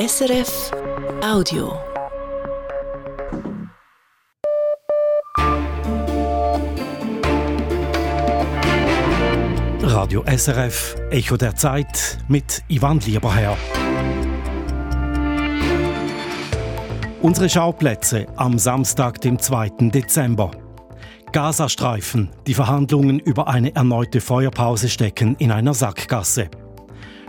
SRF Audio. Radio SRF Echo der Zeit mit Ivan Lieberherr. Unsere Schauplätze am Samstag, dem 2. Dezember. Gazastreifen. Die Verhandlungen über eine erneute Feuerpause stecken in einer Sackgasse.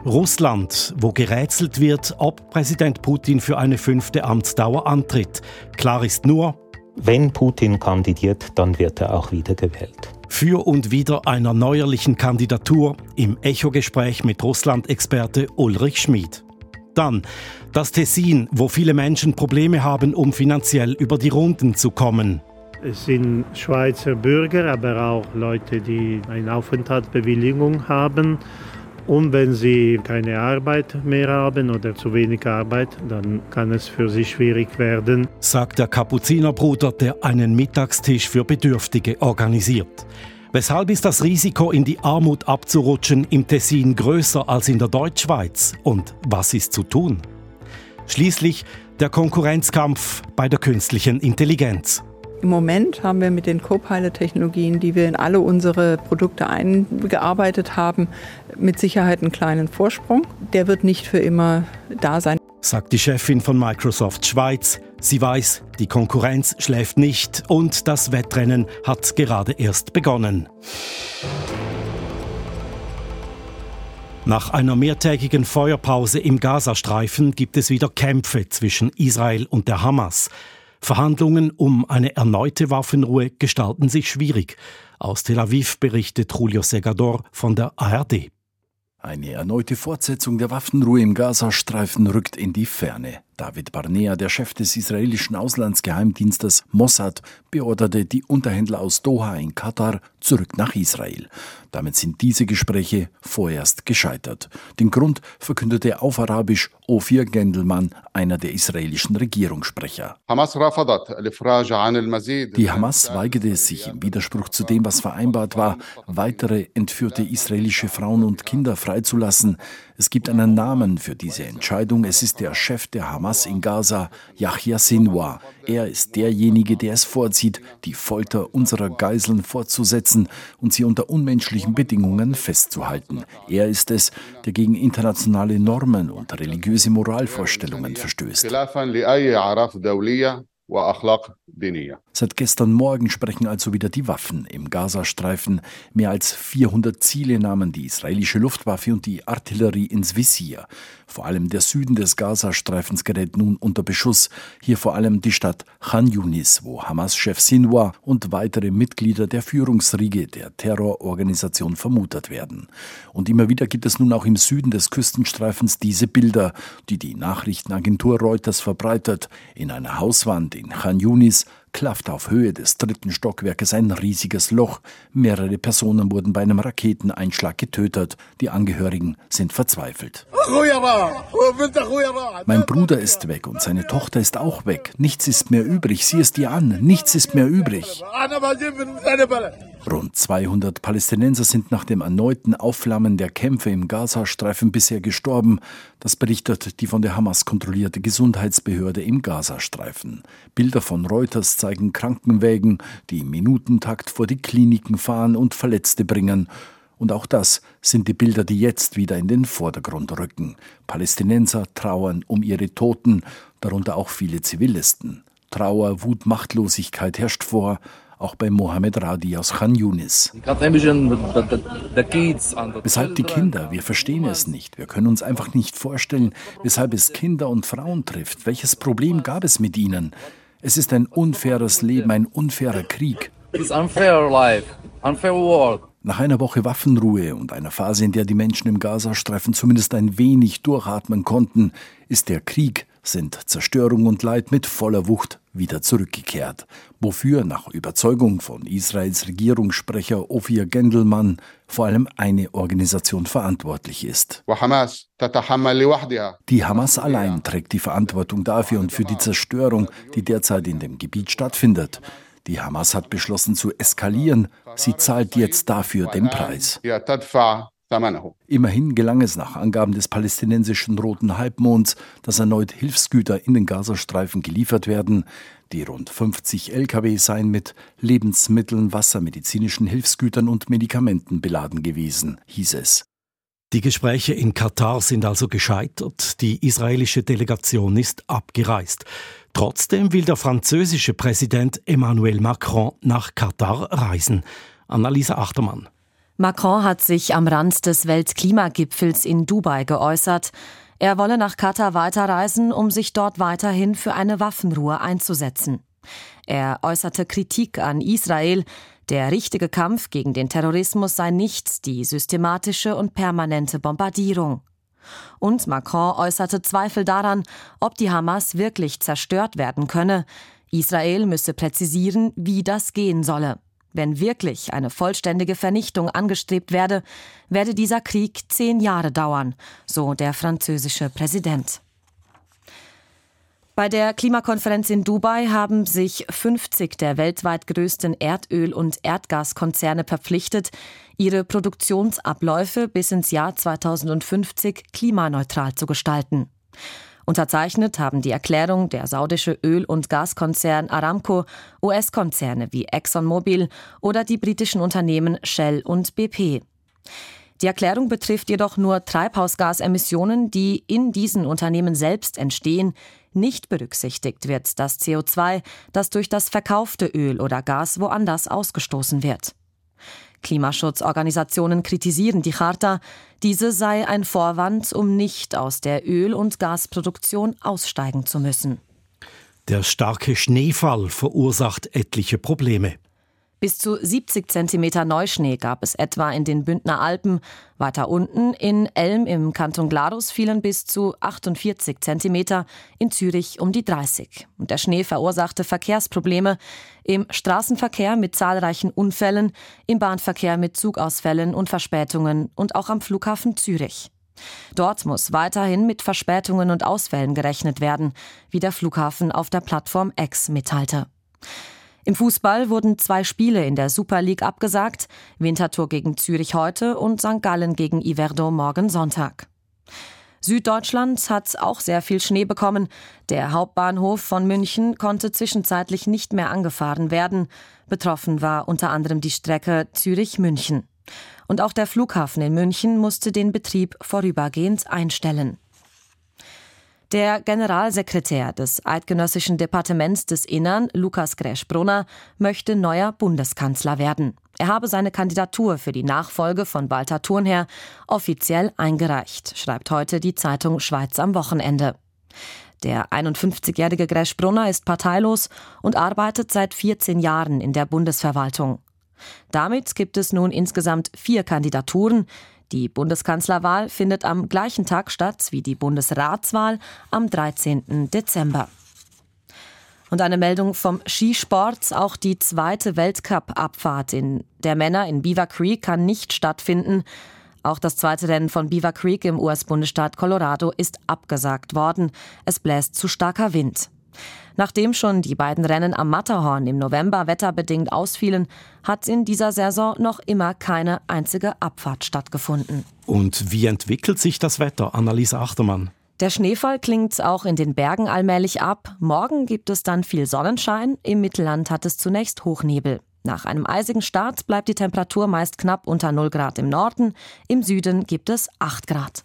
Russland, wo gerätselt wird, ob Präsident Putin für eine fünfte Amtsdauer antritt. Klar ist nur, wenn Putin kandidiert, dann wird er auch wiedergewählt. Für und wieder einer neuerlichen Kandidatur im Echo-Gespräch mit Russland-Experte Ulrich Schmid. Dann das Tessin, wo viele Menschen Probleme haben, um finanziell über die Runden zu kommen. Es sind Schweizer Bürger, aber auch Leute, die eine Aufenthaltsbewilligung haben. Und wenn sie keine Arbeit mehr haben oder zu wenig Arbeit, dann kann es für sie schwierig werden. Sagt der Kapuzinerbruder, der einen Mittagstisch für Bedürftige organisiert. Weshalb ist das Risiko, in die Armut abzurutschen, im Tessin größer als in der Deutschschweiz? Und was ist zu tun? Schließlich der Konkurrenzkampf bei der künstlichen Intelligenz. Im Moment haben wir mit den Copilot-Technologien, die wir in alle unsere Produkte eingearbeitet haben, mit Sicherheit einen kleinen Vorsprung. Der wird nicht für immer da sein. Sagt die Chefin von Microsoft Schweiz. Sie weiß, die Konkurrenz schläft nicht und das Wettrennen hat gerade erst begonnen. Nach einer mehrtägigen Feuerpause im Gazastreifen gibt es wieder Kämpfe zwischen Israel und der Hamas. Verhandlungen um eine erneute Waffenruhe gestalten sich schwierig. Aus Tel Aviv berichtet Julio Segador von der ARD. Eine erneute Fortsetzung der Waffenruhe im Gazastreifen rückt in die Ferne. David Barnea, der Chef des israelischen Auslandsgeheimdienstes Mossad, beorderte die Unterhändler aus Doha in Katar zurück nach Israel. Damit sind diese Gespräche vorerst gescheitert. Den Grund verkündete auf Arabisch Ophir Gendelmann, einer der israelischen Regierungssprecher. Die Hamas weigerte sich im Widerspruch zu dem, was vereinbart war, weitere entführte israelische Frauen und Kinder freizulassen. Es gibt einen Namen für diese Entscheidung. Es ist der Chef der Hamas in Gaza, Yahya Sinwar. Er ist derjenige, der es vorzieht, die Folter unserer Geiseln fortzusetzen und sie unter unmenschlichen Bedingungen festzuhalten. Er ist es, der gegen internationale Normen und religiöse Moralvorstellungen verstößt. Seit gestern Morgen sprechen also wieder die Waffen im Gazastreifen. Mehr als 400 Ziele nahmen die israelische Luftwaffe und die Artillerie ins Visier. Vor allem der Süden des Gazastreifens gerät nun unter Beschuss. Hier vor allem die Stadt Khan Yunis, wo Hamas-Chef Sinwar und weitere Mitglieder der Führungsriege der Terrororganisation vermutet werden. Und immer wieder gibt es nun auch im Süden des Küstenstreifens diese Bilder, die die Nachrichtenagentur Reuters verbreitet. In einer Hauswand in Khan Yunis klafft auf Höhe des dritten Stockwerkes ein riesiges Loch. Mehrere Personen wurden bei einem Raketeneinschlag getötet. Die Angehörigen sind verzweifelt. Mein Bruder ist weg und seine Tochter ist auch weg. Nichts ist mehr übrig. Sieh es dir an. Nichts ist mehr übrig. Rund 200 Palästinenser sind nach dem erneuten Aufflammen der Kämpfe im Gazastreifen bisher gestorben. Das berichtet die von der Hamas kontrollierte Gesundheitsbehörde im Gazastreifen. Bilder von Reuters zeigen Krankenwägen, die im Minutentakt vor die Kliniken fahren und Verletzte bringen. Und auch das sind die Bilder, die jetzt wieder in den Vordergrund rücken. Palästinenser trauern um ihre Toten, darunter auch viele Zivilisten. Trauer, Wut, Machtlosigkeit herrscht vor auch bei Mohammed Radi aus Khan Yunis. Weshalb die Kinder? Wir verstehen es nicht. Wir können uns einfach nicht vorstellen, weshalb es Kinder und Frauen trifft. Welches Problem gab es mit ihnen? Es ist ein unfaires Leben, ein unfairer Krieg. Nach einer Woche Waffenruhe und einer Phase, in der die Menschen im Gazastreifen zumindest ein wenig durchatmen konnten, ist der Krieg, sind Zerstörung und Leid mit voller Wucht wieder zurückgekehrt, wofür nach Überzeugung von Israels Regierungssprecher Ophir Gendelmann vor allem eine Organisation verantwortlich ist. Die Hamas allein trägt die Verantwortung dafür und für die Zerstörung, die derzeit in dem Gebiet stattfindet. Die Hamas hat beschlossen zu eskalieren. Sie zahlt jetzt dafür den Preis. Immerhin gelang es nach Angaben des palästinensischen Roten Halbmonds, dass erneut Hilfsgüter in den Gazastreifen geliefert werden. Die rund 50 Lkw seien mit Lebensmitteln, Wasser, medizinischen Hilfsgütern und Medikamenten beladen gewesen, hieß es. Die Gespräche in Katar sind also gescheitert. Die israelische Delegation ist abgereist. Trotzdem will der französische Präsident Emmanuel Macron nach Katar reisen. Annalisa Achtermann. Macron hat sich am Rand des Weltklimagipfels in Dubai geäußert. Er wolle nach Katar weiterreisen, um sich dort weiterhin für eine Waffenruhe einzusetzen. Er äußerte Kritik an Israel. Der richtige Kampf gegen den Terrorismus sei nicht die systematische und permanente Bombardierung. Und Macron äußerte Zweifel daran, ob die Hamas wirklich zerstört werden könne. Israel müsse präzisieren, wie das gehen solle. Wenn wirklich eine vollständige Vernichtung angestrebt werde, werde dieser Krieg zehn Jahre dauern, so der französische Präsident. Bei der Klimakonferenz in Dubai haben sich 50 der weltweit größten Erdöl- und Erdgaskonzerne verpflichtet, ihre Produktionsabläufe bis ins Jahr 2050 klimaneutral zu gestalten. Unterzeichnet haben die Erklärung der saudische Öl- und Gaskonzern Aramco, US-Konzerne wie ExxonMobil oder die britischen Unternehmen Shell und BP. Die Erklärung betrifft jedoch nur Treibhausgasemissionen, die in diesen Unternehmen selbst entstehen. Nicht berücksichtigt wird das CO2, das durch das verkaufte Öl oder Gas woanders ausgestoßen wird. Klimaschutzorganisationen kritisieren die Charta, diese sei ein Vorwand, um nicht aus der Öl- und Gasproduktion aussteigen zu müssen. Der starke Schneefall verursacht etliche Probleme. Bis zu 70 cm Neuschnee gab es etwa in den Bündner Alpen. Weiter unten in Elm im Kanton Glarus fielen bis zu 48 cm, in Zürich um die 30. Und der Schnee verursachte Verkehrsprobleme im Straßenverkehr mit zahlreichen Unfällen, im Bahnverkehr mit Zugausfällen und Verspätungen und auch am Flughafen Zürich. Dort muss weiterhin mit Verspätungen und Ausfällen gerechnet werden, wie der Flughafen auf der Plattform X mitteilte. Im Fußball wurden zwei Spiele in der Super League abgesagt, Winterthur gegen Zürich heute und St. Gallen gegen Iverdo morgen Sonntag. Süddeutschland hat auch sehr viel Schnee bekommen. Der Hauptbahnhof von München konnte zwischenzeitlich nicht mehr angefahren werden. Betroffen war unter anderem die Strecke Zürich-München. Und auch der Flughafen in München musste den Betrieb vorübergehend einstellen. Der Generalsekretär des Eidgenössischen Departements des Innern, Lukas Greschbrunner, möchte neuer Bundeskanzler werden. Er habe seine Kandidatur für die Nachfolge von Walter Thurnherr offiziell eingereicht, schreibt heute die Zeitung Schweiz am Wochenende. Der 51-jährige Greschbrunner ist parteilos und arbeitet seit 14 Jahren in der Bundesverwaltung. Damit gibt es nun insgesamt vier Kandidaturen, die Bundeskanzlerwahl findet am gleichen Tag statt wie die Bundesratswahl am 13. Dezember. Und eine Meldung vom Skisport. Auch die zweite Weltcup-Abfahrt der Männer in Beaver Creek kann nicht stattfinden. Auch das zweite Rennen von Beaver Creek im US-Bundesstaat Colorado ist abgesagt worden. Es bläst zu starker Wind. Nachdem schon die beiden Rennen am Matterhorn im November wetterbedingt ausfielen, hat in dieser Saison noch immer keine einzige Abfahrt stattgefunden. Und wie entwickelt sich das Wetter, Anneliese Achtermann? Der Schneefall klingt auch in den Bergen allmählich ab. Morgen gibt es dann viel Sonnenschein. Im Mittelland hat es zunächst Hochnebel. Nach einem eisigen Start bleibt die Temperatur meist knapp unter 0 Grad im Norden. Im Süden gibt es 8 Grad.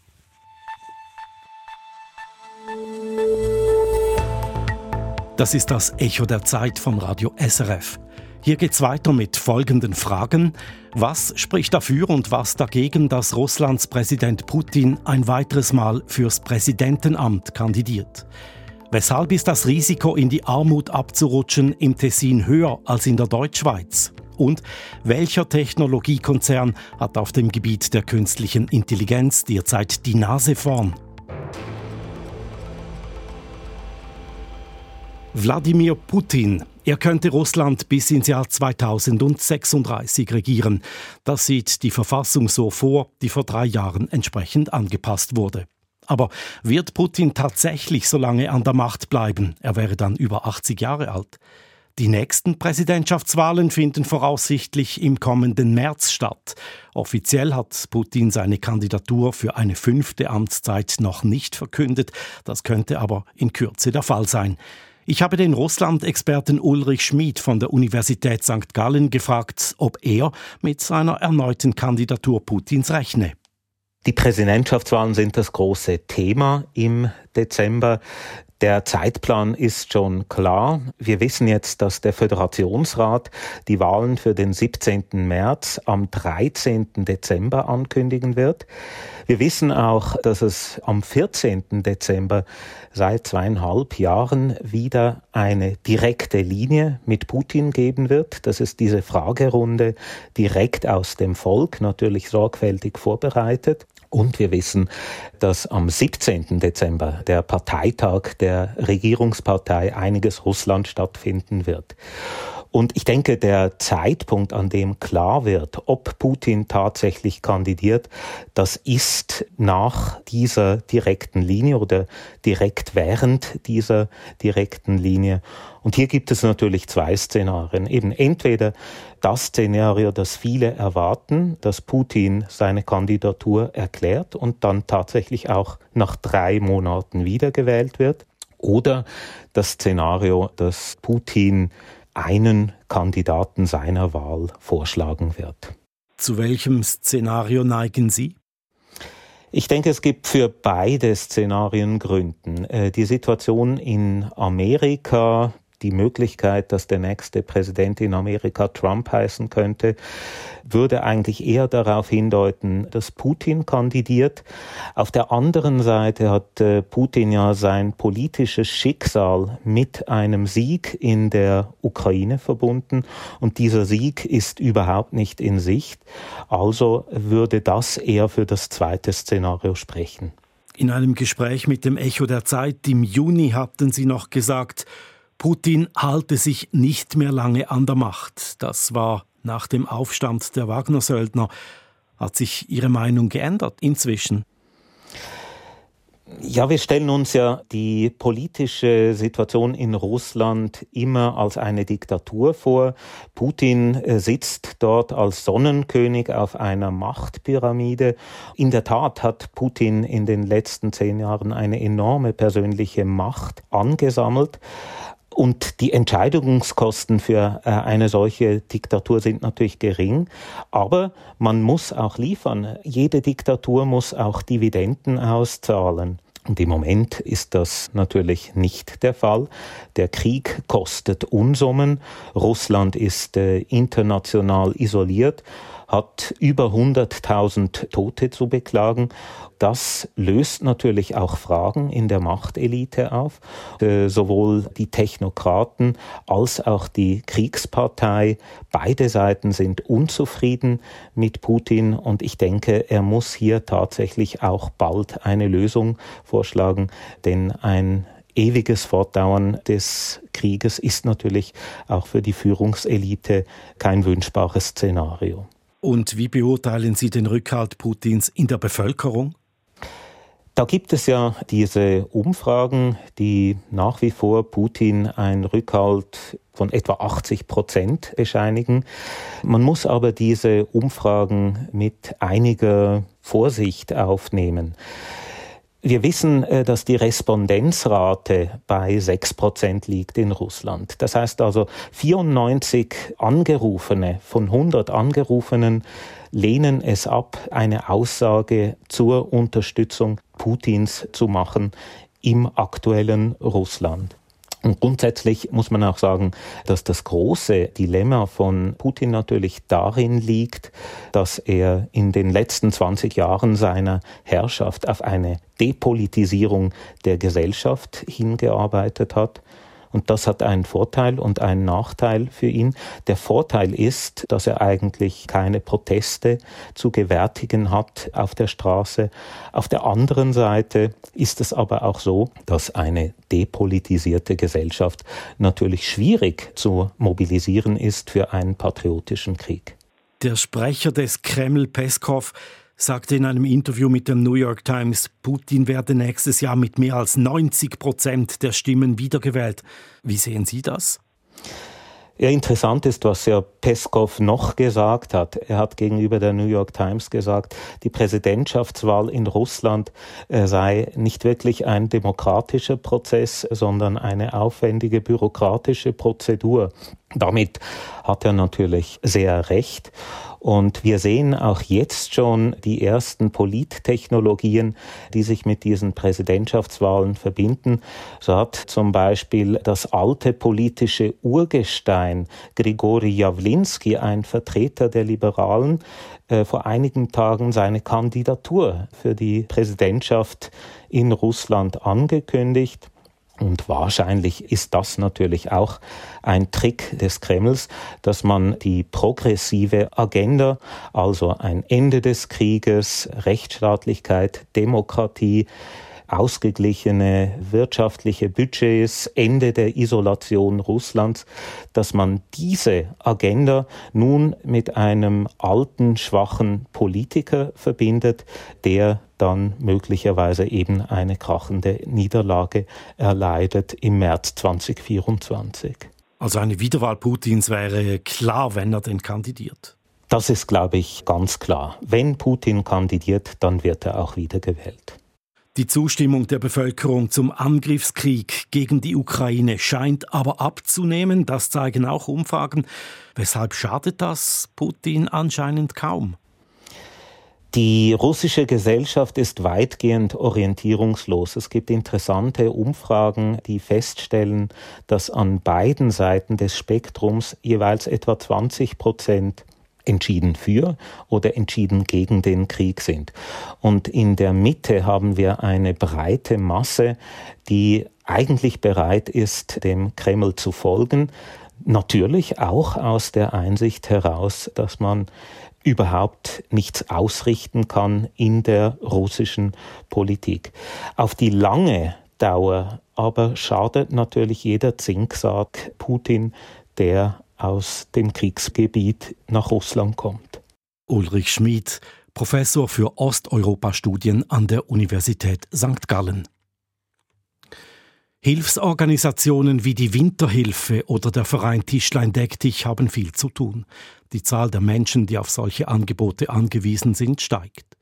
Das ist das Echo der Zeit von Radio SRF. Hier geht's weiter mit folgenden Fragen. Was spricht dafür und was dagegen, dass Russlands Präsident Putin ein weiteres Mal fürs Präsidentenamt kandidiert? Weshalb ist das Risiko, in die Armut abzurutschen, im Tessin höher als in der Deutschschweiz? Und welcher Technologiekonzern hat auf dem Gebiet der künstlichen Intelligenz derzeit die Nase vorn? Wladimir Putin. Er könnte Russland bis ins Jahr 2036 regieren. Das sieht die Verfassung so vor, die vor drei Jahren entsprechend angepasst wurde. Aber wird Putin tatsächlich so lange an der Macht bleiben? Er wäre dann über 80 Jahre alt. Die nächsten Präsidentschaftswahlen finden voraussichtlich im kommenden März statt. Offiziell hat Putin seine Kandidatur für eine fünfte Amtszeit noch nicht verkündet. Das könnte aber in Kürze der Fall sein. Ich habe den Russland-Experten Ulrich Schmid von der Universität St. Gallen gefragt, ob er mit seiner erneuten Kandidatur Putins rechne. Die Präsidentschaftswahlen sind das große Thema im Dezember. Der Zeitplan ist schon klar. Wir wissen jetzt, dass der Föderationsrat die Wahlen für den 17. März am 13. Dezember ankündigen wird. Wir wissen auch, dass es am 14. Dezember seit zweieinhalb Jahren wieder eine direkte Linie mit Putin geben wird. Das ist diese Fragerunde direkt aus dem Volk, natürlich sorgfältig vorbereitet. Und wir wissen, dass am 17. Dezember der Parteitag der Regierungspartei Einiges Russland stattfinden wird. Und ich denke, der Zeitpunkt, an dem klar wird, ob Putin tatsächlich kandidiert, das ist nach dieser direkten Linie oder direkt während dieser direkten Linie. Und hier gibt es natürlich zwei Szenarien. Eben entweder das Szenario, das viele erwarten, dass Putin seine Kandidatur erklärt und dann tatsächlich auch nach drei Monaten wiedergewählt wird. Oder das Szenario, dass Putin einen Kandidaten seiner Wahl vorschlagen wird. Zu welchem Szenario neigen Sie? Ich denke, es gibt für beide Szenarien Gründen. Äh, die Situation in Amerika die Möglichkeit, dass der nächste Präsident in Amerika Trump heißen könnte, würde eigentlich eher darauf hindeuten, dass Putin kandidiert. Auf der anderen Seite hat äh, Putin ja sein politisches Schicksal mit einem Sieg in der Ukraine verbunden und dieser Sieg ist überhaupt nicht in Sicht. Also würde das eher für das zweite Szenario sprechen. In einem Gespräch mit dem Echo der Zeit im Juni hatten Sie noch gesagt, Putin halte sich nicht mehr lange an der Macht. Das war nach dem Aufstand der Wagner-Söldner. Hat sich Ihre Meinung geändert inzwischen? Ja, wir stellen uns ja die politische Situation in Russland immer als eine Diktatur vor. Putin äh, sitzt dort als Sonnenkönig auf einer Machtpyramide. In der Tat hat Putin in den letzten zehn Jahren eine enorme persönliche Macht angesammelt. Und die Entscheidungskosten für äh, eine solche Diktatur sind natürlich gering, aber man muss auch liefern. Jede Diktatur muss auch Dividenden auszahlen. Und im Moment ist das natürlich nicht der Fall. Der Krieg kostet Unsummen. Russland ist äh, international isoliert hat über 100.000 Tote zu beklagen. Das löst natürlich auch Fragen in der Machtelite auf. Äh, sowohl die Technokraten als auch die Kriegspartei, beide Seiten sind unzufrieden mit Putin und ich denke, er muss hier tatsächlich auch bald eine Lösung vorschlagen, denn ein ewiges Fortdauern des Krieges ist natürlich auch für die Führungselite kein wünschbares Szenario. Und wie beurteilen Sie den Rückhalt Putins in der Bevölkerung? Da gibt es ja diese Umfragen, die nach wie vor Putin einen Rückhalt von etwa 80 Prozent bescheinigen. Man muss aber diese Umfragen mit einiger Vorsicht aufnehmen. Wir wissen, äh, dass die Respondenzrate bei 6 Prozent liegt in Russland. Das heißt also, 94 Angerufene von 100 Angerufenen lehnen es ab, eine Aussage zur Unterstützung Putins zu machen im aktuellen Russland. Und grundsätzlich muss man auch sagen, dass das große Dilemma von Putin natürlich darin liegt, dass er in den letzten 20 Jahren seiner Herrschaft auf eine Depolitisierung der Gesellschaft hingearbeitet hat. Und das hat einen Vorteil und einen Nachteil für ihn. Der Vorteil ist, dass er eigentlich keine Proteste zu gewärtigen hat auf der Straße. Auf der anderen Seite ist es aber auch so, dass eine depolitisierte Gesellschaft natürlich schwierig zu mobilisieren ist für einen patriotischen Krieg. Der Sprecher des Kreml, Peskov, sagte in einem Interview mit dem New York Times, Putin werde nächstes Jahr mit mehr als 90 Prozent der Stimmen wiedergewählt. Wie sehen Sie das? Ja, interessant ist, was ja Peskov noch gesagt hat. Er hat gegenüber der New York Times gesagt, die Präsidentschaftswahl in Russland äh, sei nicht wirklich ein demokratischer Prozess, sondern eine aufwendige bürokratische Prozedur. Damit hat er natürlich sehr recht. Und wir sehen auch jetzt schon die ersten Polittechnologien, die sich mit diesen Präsidentschaftswahlen verbinden. So hat zum Beispiel das alte politische Urgestein Grigori Jawlinski, ein Vertreter der Liberalen, äh, vor einigen Tagen seine Kandidatur für die Präsidentschaft in Russland angekündigt. Und wahrscheinlich ist das natürlich auch ein Trick des Kremls, dass man die progressive Agenda, also ein Ende des Krieges, Rechtsstaatlichkeit, Demokratie, ausgeglichene wirtschaftliche Budgets, Ende der Isolation Russlands, dass man diese Agenda nun mit einem alten, schwachen Politiker verbindet, der dann möglicherweise eben eine krachende Niederlage erleidet im März 2024. Also eine Wiederwahl Putins wäre klar, wenn er denn kandidiert. Das ist, glaube ich, ganz klar. Wenn Putin kandidiert, dann wird er auch wiedergewählt. Die Zustimmung der Bevölkerung zum Angriffskrieg gegen die Ukraine scheint aber abzunehmen, das zeigen auch Umfragen. Weshalb schadet das Putin anscheinend kaum? Die russische Gesellschaft ist weitgehend orientierungslos. Es gibt interessante Umfragen, die feststellen, dass an beiden Seiten des Spektrums jeweils etwa 20 Prozent entschieden für oder entschieden gegen den Krieg sind. Und in der Mitte haben wir eine breite Masse, die eigentlich bereit ist, dem Kreml zu folgen. Natürlich auch aus der Einsicht heraus, dass man überhaupt nichts ausrichten kann in der russischen Politik. Auf die lange Dauer aber schadet natürlich jeder Zinksack Putin, der aus dem Kriegsgebiet nach Russland kommt. Ulrich Schmid, Professor für Osteuropa-Studien an der Universität St. Gallen. Hilfsorganisationen wie die Winterhilfe oder der Verein Tischlein Deck dich haben viel zu tun. Die Zahl der Menschen, die auf solche Angebote angewiesen sind, steigt.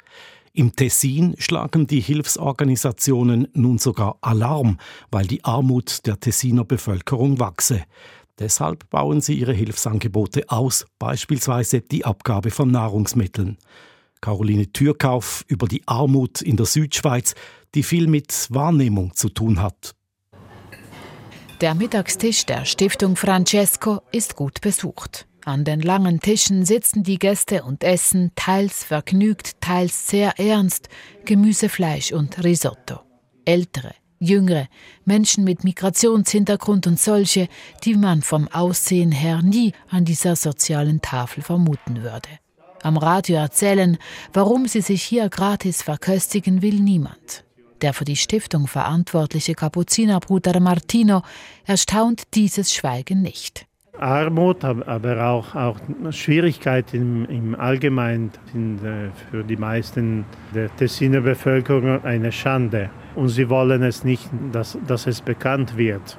Im Tessin schlagen die Hilfsorganisationen nun sogar Alarm, weil die Armut der Tessiner Bevölkerung wachse. Deshalb bauen sie ihre Hilfsangebote aus, beispielsweise die Abgabe von Nahrungsmitteln. Caroline Türkauf über die Armut in der Südschweiz, die viel mit Wahrnehmung zu tun hat. Der Mittagstisch der Stiftung Francesco ist gut besucht. An den langen Tischen sitzen die Gäste und essen, teils vergnügt, teils sehr ernst, Gemüse, Fleisch und Risotto. Ältere, Jüngere, Menschen mit Migrationshintergrund und solche, die man vom Aussehen her nie an dieser sozialen Tafel vermuten würde. Am Radio erzählen, warum sie sich hier gratis verköstigen will niemand. Der für die Stiftung verantwortliche Kapuzinerbruder Martino erstaunt dieses Schweigen nicht. Armut, aber auch, auch Schwierigkeiten im, im Allgemeinen sind äh, für die meisten der Tessiner Bevölkerung eine Schande. Und sie wollen es nicht, dass, dass es bekannt wird.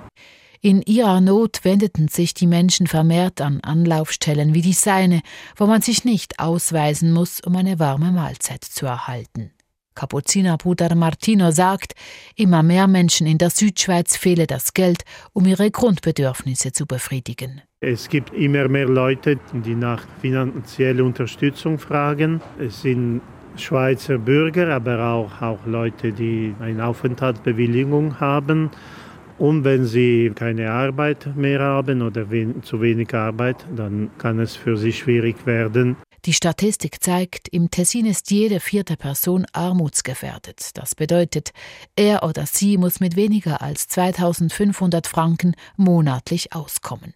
In ihrer Not wendeten sich die Menschen vermehrt an Anlaufstellen wie die seine, wo man sich nicht ausweisen muss, um eine warme Mahlzeit zu erhalten. Kapuzinerbruder Martino sagt, immer mehr Menschen in der Südschweiz fehle das Geld, um ihre Grundbedürfnisse zu befriedigen. Es gibt immer mehr Leute, die nach finanzieller Unterstützung fragen. Es sind Schweizer Bürger, aber auch, auch Leute, die eine Aufenthaltsbewilligung haben. Und wenn sie keine Arbeit mehr haben oder wen, zu wenig Arbeit, dann kann es für sie schwierig werden, die Statistik zeigt, im Tessin ist jede vierte Person armutsgefährdet. Das bedeutet, er oder sie muss mit weniger als 2500 Franken monatlich auskommen.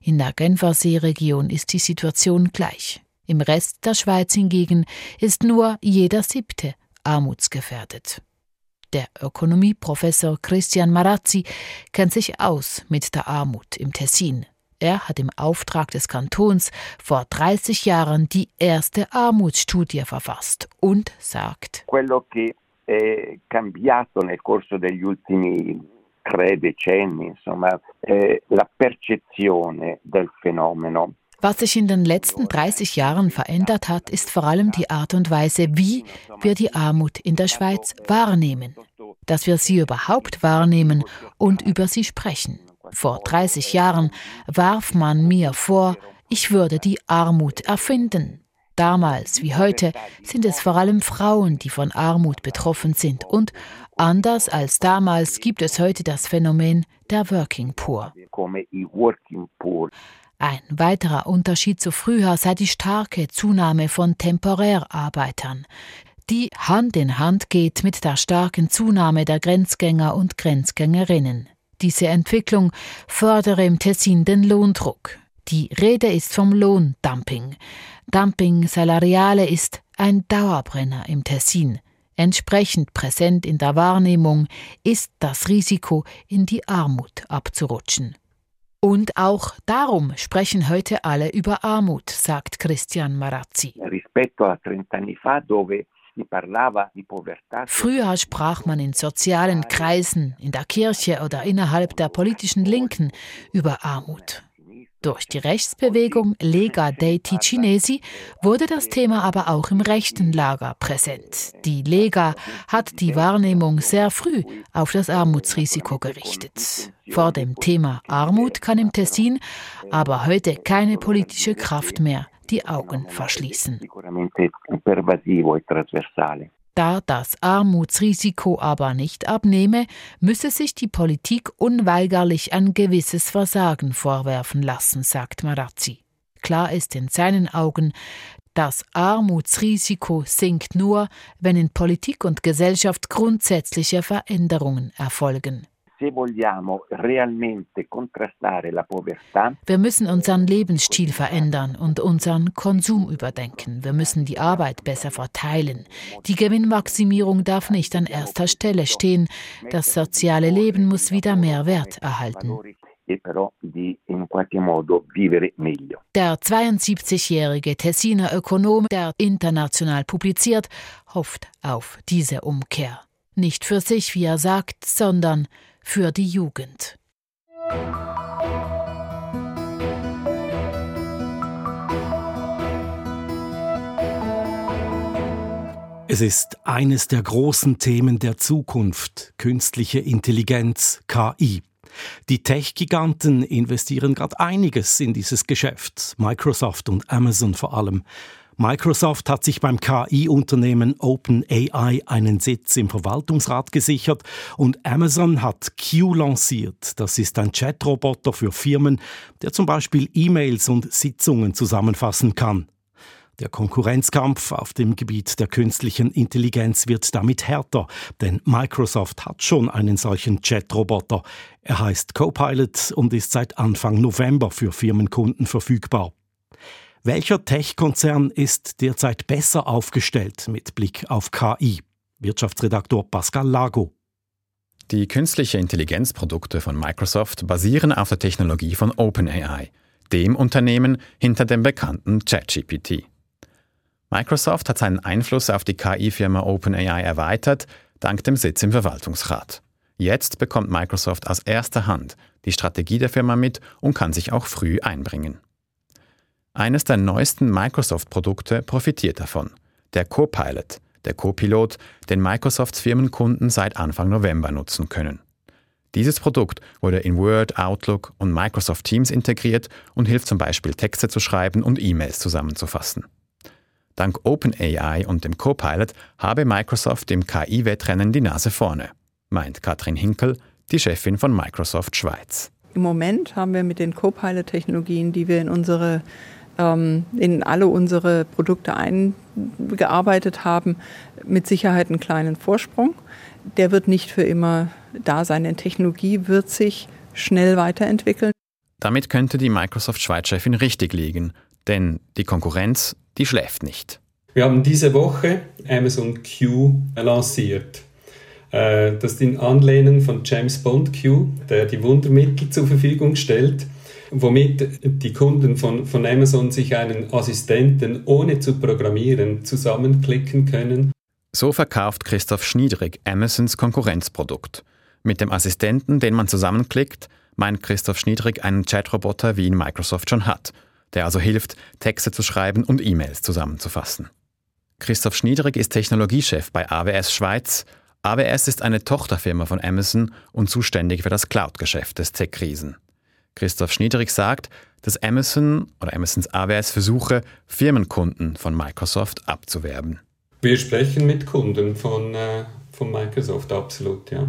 In der Genfersee-Region ist die Situation gleich. Im Rest der Schweiz hingegen ist nur jeder siebte armutsgefährdet. Der Ökonomieprofessor Christian Marazzi kennt sich aus mit der Armut im Tessin. Er hat im Auftrag des Kantons vor 30 Jahren die erste Armutsstudie verfasst und sagt, Quello che è cambiato nel corso degli ultimi tre decenni, insomma, eh, la percezione del fenomeno was sich in den letzten 30 Jahren verändert hat, ist vor allem die Art und Weise, wie wir die Armut in der Schweiz wahrnehmen. Dass wir sie überhaupt wahrnehmen und über sie sprechen. Vor 30 Jahren warf man mir vor, ich würde die Armut erfinden. Damals wie heute sind es vor allem Frauen, die von Armut betroffen sind. Und anders als damals gibt es heute das Phänomen der Working Poor. Ein weiterer Unterschied zu früher sei die starke Zunahme von Temporärarbeitern, die Hand in Hand geht mit der starken Zunahme der Grenzgänger und Grenzgängerinnen. Diese Entwicklung fördere im Tessin den Lohndruck. Die Rede ist vom Lohndumping. Dumping salariale ist ein Dauerbrenner im Tessin. Entsprechend präsent in der Wahrnehmung ist das Risiko, in die Armut abzurutschen. Und auch darum sprechen heute alle über Armut, sagt Christian Marazzi. Früher sprach man in sozialen Kreisen, in der Kirche oder innerhalb der politischen Linken über Armut. Durch die Rechtsbewegung Lega dei Ticinesi wurde das Thema aber auch im rechten Lager präsent. Die Lega hat die Wahrnehmung sehr früh auf das Armutsrisiko gerichtet. Vor dem Thema Armut kann im Tessin aber heute keine politische Kraft mehr die Augen verschließen. Da das Armutsrisiko aber nicht abnehme, müsse sich die Politik unweigerlich ein gewisses Versagen vorwerfen lassen, sagt Marazzi. Klar ist in seinen Augen, das Armutsrisiko sinkt nur, wenn in Politik und Gesellschaft grundsätzliche Veränderungen erfolgen. Wir müssen unseren Lebensstil verändern und unseren Konsum überdenken. Wir müssen die Arbeit besser verteilen. Die Gewinnmaximierung darf nicht an erster Stelle stehen. Das soziale Leben muss wieder mehr Wert erhalten. E der 72-jährige Tessiner Ökonom, der international publiziert, hofft auf diese Umkehr. Nicht für sich, wie er sagt, sondern für die Jugend. Es ist eines der großen Themen der Zukunft, künstliche Intelligenz, KI. Die Tech-Giganten investieren gerade einiges in dieses Geschäft, Microsoft und Amazon vor allem. Microsoft hat sich beim KI-Unternehmen OpenAI einen Sitz im Verwaltungsrat gesichert und Amazon hat Q lanciert. Das ist ein Chatroboter für Firmen, der zum Beispiel E-Mails und Sitzungen zusammenfassen kann. Der Konkurrenzkampf auf dem Gebiet der künstlichen Intelligenz wird damit härter, denn Microsoft hat schon einen solchen Chatroboter. Er heißt Copilot und ist seit Anfang November für Firmenkunden verfügbar. Welcher Tech-Konzern ist derzeit besser aufgestellt mit Blick auf KI? Wirtschaftsredaktor Pascal Lago. Die künstliche Intelligenzprodukte von Microsoft basieren auf der Technologie von OpenAI, dem Unternehmen hinter dem bekannten ChatGPT. Microsoft hat seinen Einfluss auf die KI-Firma OpenAI erweitert, dank dem Sitz im Verwaltungsrat. Jetzt bekommt Microsoft aus erster Hand die Strategie der Firma mit und kann sich auch früh einbringen. Eines der neuesten Microsoft-Produkte profitiert davon, der Copilot, der Copilot, den Microsofts Firmenkunden seit Anfang November nutzen können. Dieses Produkt wurde in Word, Outlook und Microsoft Teams integriert und hilft zum Beispiel Texte zu schreiben und E-Mails zusammenzufassen. Dank OpenAI und dem Copilot habe Microsoft im KI-Wettrennen die Nase vorne, meint Katrin Hinkel, die Chefin von Microsoft Schweiz. Im Moment haben wir mit den Copilot-Technologien, die wir in unsere ähm, in alle unsere Produkte eingearbeitet haben, mit Sicherheit einen kleinen Vorsprung. Der wird nicht für immer da sein, denn Technologie wird sich schnell weiterentwickeln. Damit könnte die Microsoft-Schweiz-Chefin richtig liegen, denn die Konkurrenz, die schläft nicht. Wir haben diese Woche Amazon Q lanciert. Äh, das ist in Anlehnung von James Bond Q, der die Wundermittel zur Verfügung stellt womit die Kunden von, von Amazon sich einen Assistenten ohne zu programmieren zusammenklicken können. So verkauft Christoph Schniedrig Amazons Konkurrenzprodukt. Mit dem Assistenten, den man zusammenklickt, meint Christoph Schniedrig einen Chatroboter, wie ihn Microsoft schon hat, der also hilft, Texte zu schreiben und E-Mails zusammenzufassen. Christoph Schniedrig ist Technologiechef bei AWS Schweiz. AWS ist eine Tochterfirma von Amazon und zuständig für das Cloud-Geschäft des Tech-Riesen. Christoph Schniedrig sagt, dass Amazon oder Amazons AWS versuche, Firmenkunden von Microsoft abzuwerben. Wir sprechen mit Kunden von, äh, von Microsoft, absolut, ja.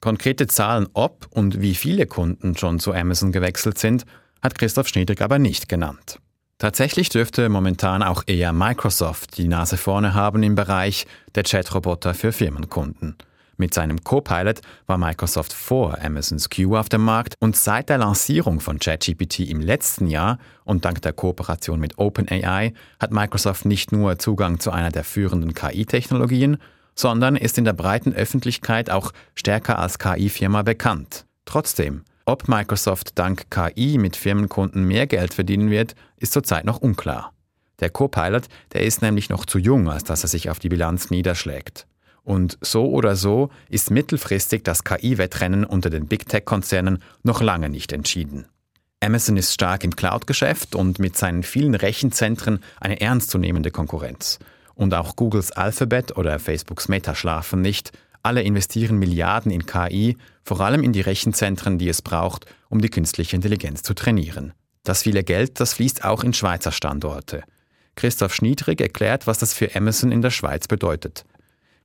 Konkrete Zahlen, ob und wie viele Kunden schon zu Amazon gewechselt sind, hat Christoph Schniedrig aber nicht genannt. Tatsächlich dürfte momentan auch eher Microsoft die Nase vorne haben im Bereich der Chatroboter für Firmenkunden. Mit seinem Copilot war Microsoft vor Amazons Q auf dem Markt und seit der Lancierung von ChatGPT im letzten Jahr und dank der Kooperation mit OpenAI hat Microsoft nicht nur Zugang zu einer der führenden KI-Technologien, sondern ist in der breiten Öffentlichkeit auch stärker als KI-Firma bekannt. Trotzdem, ob Microsoft dank KI mit Firmenkunden mehr Geld verdienen wird, ist zurzeit noch unklar. Der Copilot, der ist nämlich noch zu jung, als dass er sich auf die Bilanz niederschlägt. Und so oder so ist mittelfristig das KI-Wettrennen unter den Big Tech-Konzernen noch lange nicht entschieden. Amazon ist stark im Cloud-Geschäft und mit seinen vielen Rechenzentren eine ernstzunehmende Konkurrenz. Und auch Googles Alphabet oder Facebooks Meta schlafen nicht. Alle investieren Milliarden in KI, vor allem in die Rechenzentren, die es braucht, um die künstliche Intelligenz zu trainieren. Das viele Geld, das fließt auch in Schweizer Standorte. Christoph Schniedrig erklärt, was das für Amazon in der Schweiz bedeutet.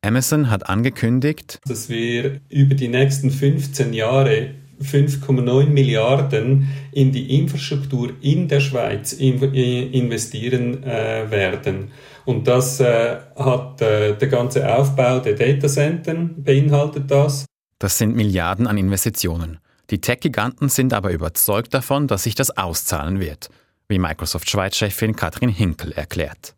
Amazon hat angekündigt, dass wir über die nächsten 15 Jahre 5,9 Milliarden in die Infrastruktur in der Schweiz investieren äh, werden. Und das äh, hat äh, der ganze Aufbau der Datacenter beinhaltet das. Das sind Milliarden an Investitionen. Die Tech-Giganten sind aber überzeugt davon, dass sich das auszahlen wird, wie Microsoft Schweiz-Chefin Katrin Hinkel erklärt.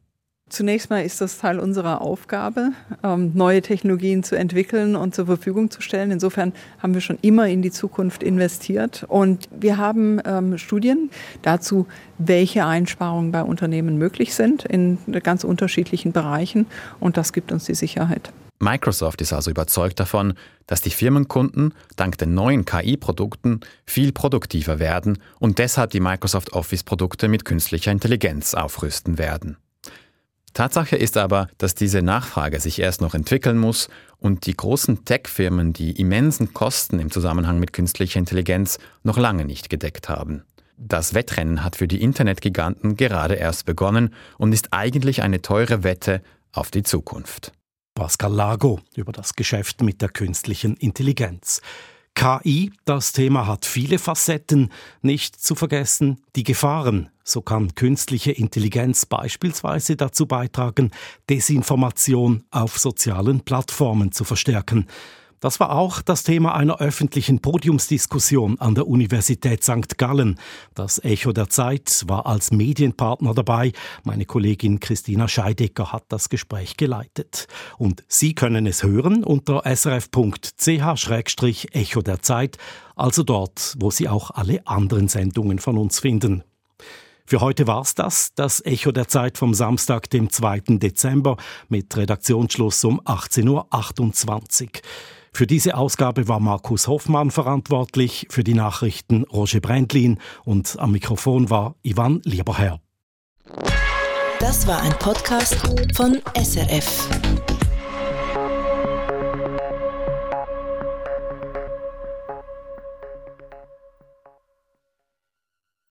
Zunächst mal ist das Teil unserer Aufgabe, ähm, neue Technologien zu entwickeln und zur Verfügung zu stellen. Insofern haben wir schon immer in die Zukunft investiert. Und wir haben ähm, Studien dazu, welche Einsparungen bei Unternehmen möglich sind in ganz unterschiedlichen Bereichen. Und das gibt uns die Sicherheit. Microsoft ist also überzeugt davon, dass die Firmenkunden dank den neuen KI-Produkten viel produktiver werden und deshalb die Microsoft Office-Produkte mit künstlicher Intelligenz aufrüsten werden. Tatsache ist aber, dass diese Nachfrage sich erst noch entwickeln muss und die großen Tech-Firmen die immensen Kosten im Zusammenhang mit künstlicher Intelligenz noch lange nicht gedeckt haben. Das Wettrennen hat für die Internetgiganten gerade erst begonnen und ist eigentlich eine teure Wette auf die Zukunft. Pascal Lago über das Geschäft mit der künstlichen Intelligenz. KI, das Thema hat viele Facetten, nicht zu vergessen die Gefahren. So kann künstliche Intelligenz beispielsweise dazu beitragen, Desinformation auf sozialen Plattformen zu verstärken. Das war auch das Thema einer öffentlichen Podiumsdiskussion an der Universität St. Gallen. Das Echo der Zeit war als Medienpartner dabei. Meine Kollegin Christina Scheidecker hat das Gespräch geleitet. Und Sie können es hören unter srf.ch-echo der Zeit, also dort, wo Sie auch alle anderen Sendungen von uns finden. Für heute war's das, das Echo der Zeit vom Samstag, dem 2. Dezember, mit Redaktionsschluss um 18.28 Uhr. Für diese Ausgabe war Markus Hoffmann verantwortlich, für die Nachrichten Roger Brendlin und am Mikrofon war Ivan Lieberherr. Das war ein Podcast von SRF.